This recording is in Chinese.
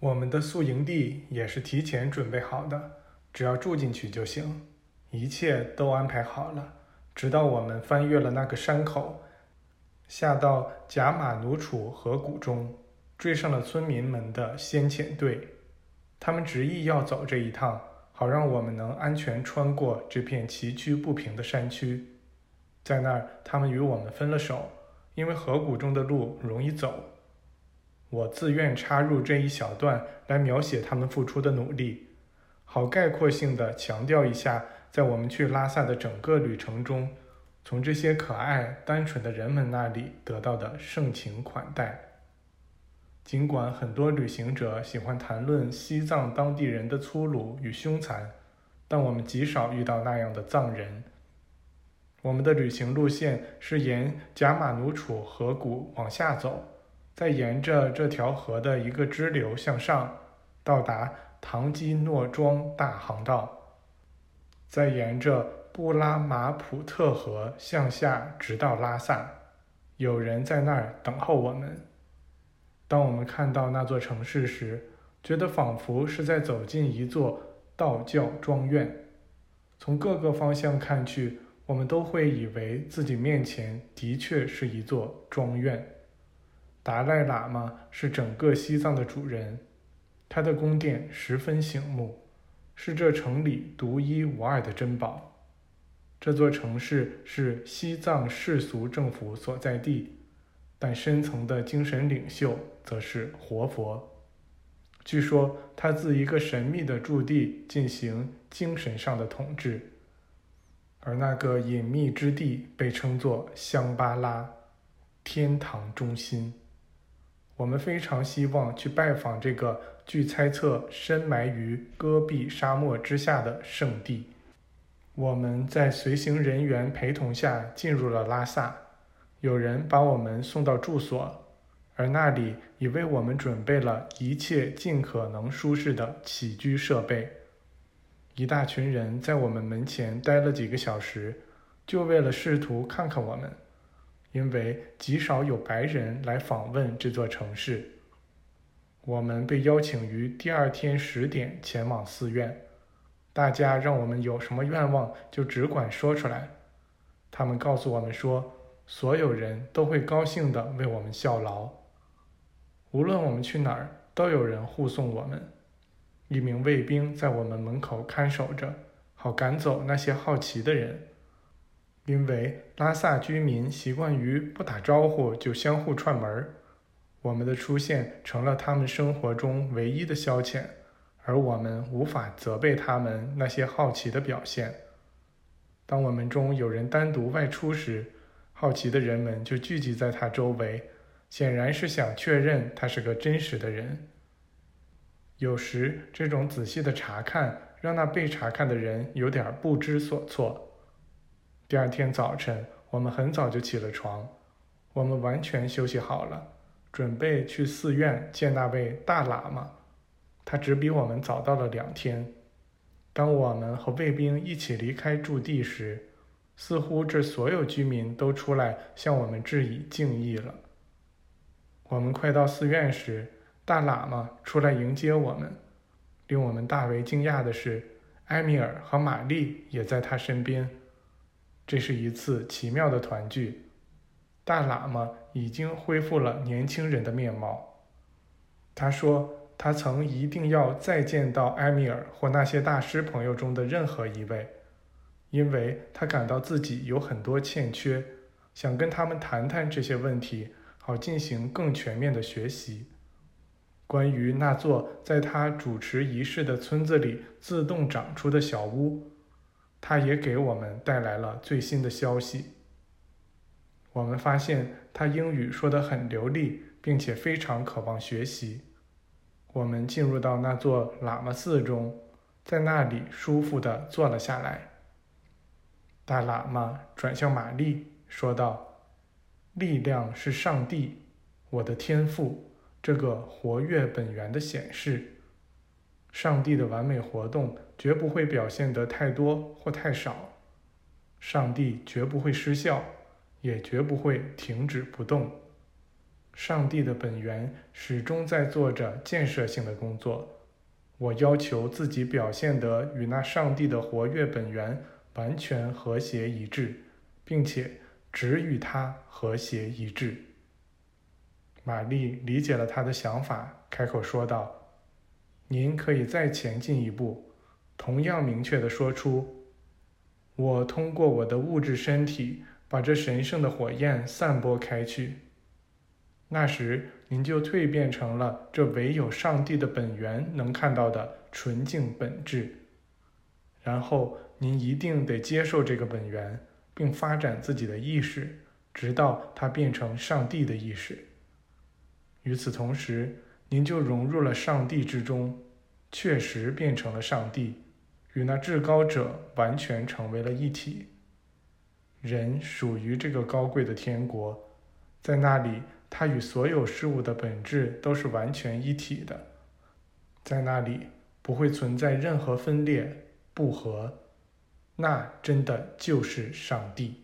我们的宿营地也是提前准备好的，只要住进去就行，一切都安排好了。直到我们翻越了那个山口，下到贾马努楚河谷中，追上了村民们的先遣队。他们执意要走这一趟，好让我们能安全穿过这片崎岖不平的山区。在那儿，他们与我们分了手，因为河谷中的路容易走。我自愿插入这一小段来描写他们付出的努力，好概括性的强调一下，在我们去拉萨的整个旅程中，从这些可爱单纯的人们那里得到的盛情款待。尽管很多旅行者喜欢谈论西藏当地人的粗鲁与凶残，但我们极少遇到那样的藏人。我们的旅行路线是沿贾马努楚河谷往下走。再沿着这条河的一个支流向上，到达唐基诺庄大航道，再沿着布拉马普特河向下，直到拉萨。有人在那儿等候我们。当我们看到那座城市时，觉得仿佛是在走进一座道教庄院。从各个方向看去，我们都会以为自己面前的确是一座庄院。达赖喇嘛是整个西藏的主人，他的宫殿十分醒目，是这城里独一无二的珍宝。这座城市是西藏世俗政府所在地，但深层的精神领袖则是活佛。据说他自一个神秘的驻地进行精神上的统治，而那个隐秘之地被称作香巴拉，天堂中心。我们非常希望去拜访这个据猜测深埋于戈壁沙漠之下的圣地。我们在随行人员陪同下进入了拉萨，有人把我们送到住所，而那里已为我们准备了一切尽可能舒适的起居设备。一大群人在我们门前待了几个小时，就为了试图看看我们。因为极少有白人来访问这座城市，我们被邀请于第二天十点前往寺院。大家让我们有什么愿望就只管说出来。他们告诉我们说，所有人都会高兴地为我们效劳。无论我们去哪儿，都有人护送我们。一名卫兵在我们门口看守着，好赶走那些好奇的人。因为拉萨居民习惯于不打招呼就相互串门儿我们的出现成了他们生活中唯一的消遣，而我们无法责备他们那些好奇的表现。当我们中有人单独外出时，好奇的人们就聚集在他周围，显然是想确认他是个真实的人。有时，这种仔细的查看让那被查看的人有点不知所措。第二天早晨，我们很早就起了床，我们完全休息好了，准备去寺院见那位大喇嘛。他只比我们早到了两天。当我们和卫兵一起离开驻地时，似乎这所有居民都出来向我们致以敬意了。我们快到寺院时，大喇嘛出来迎接我们。令我们大为惊讶的是，埃米尔和玛丽也在他身边。这是一次奇妙的团聚。大喇嘛已经恢复了年轻人的面貌。他说，他曾一定要再见到埃米尔或那些大师朋友中的任何一位，因为他感到自己有很多欠缺，想跟他们谈谈这些问题，好进行更全面的学习。关于那座在他主持仪式的村子里自动长出的小屋。他也给我们带来了最新的消息。我们发现他英语说得很流利，并且非常渴望学习。我们进入到那座喇嘛寺中，在那里舒服地坐了下来。大喇嘛转向玛丽说道：“力量是上帝，我的天赋，这个活跃本源的显示。上帝的完美活动。”绝不会表现得太多或太少，上帝绝不会失效，也绝不会停止不动。上帝的本源始终在做着建设性的工作。我要求自己表现得与那上帝的活跃本源完全和谐一致，并且只与他和谐一致。玛丽理解了他的想法，开口说道：“您可以再前进一步，同样明确地说出：我通过我的物质身体把这神圣的火焰散播开去。那时。”您就蜕变成了这唯有上帝的本源能看到的纯净本质，然后您一定得接受这个本源，并发展自己的意识，直到它变成上帝的意识。与此同时，您就融入了上帝之中，确实变成了上帝，与那至高者完全成为了一体。人属于这个高贵的天国，在那里。他与所有事物的本质都是完全一体的，在那里不会存在任何分裂不和，那真的就是上帝。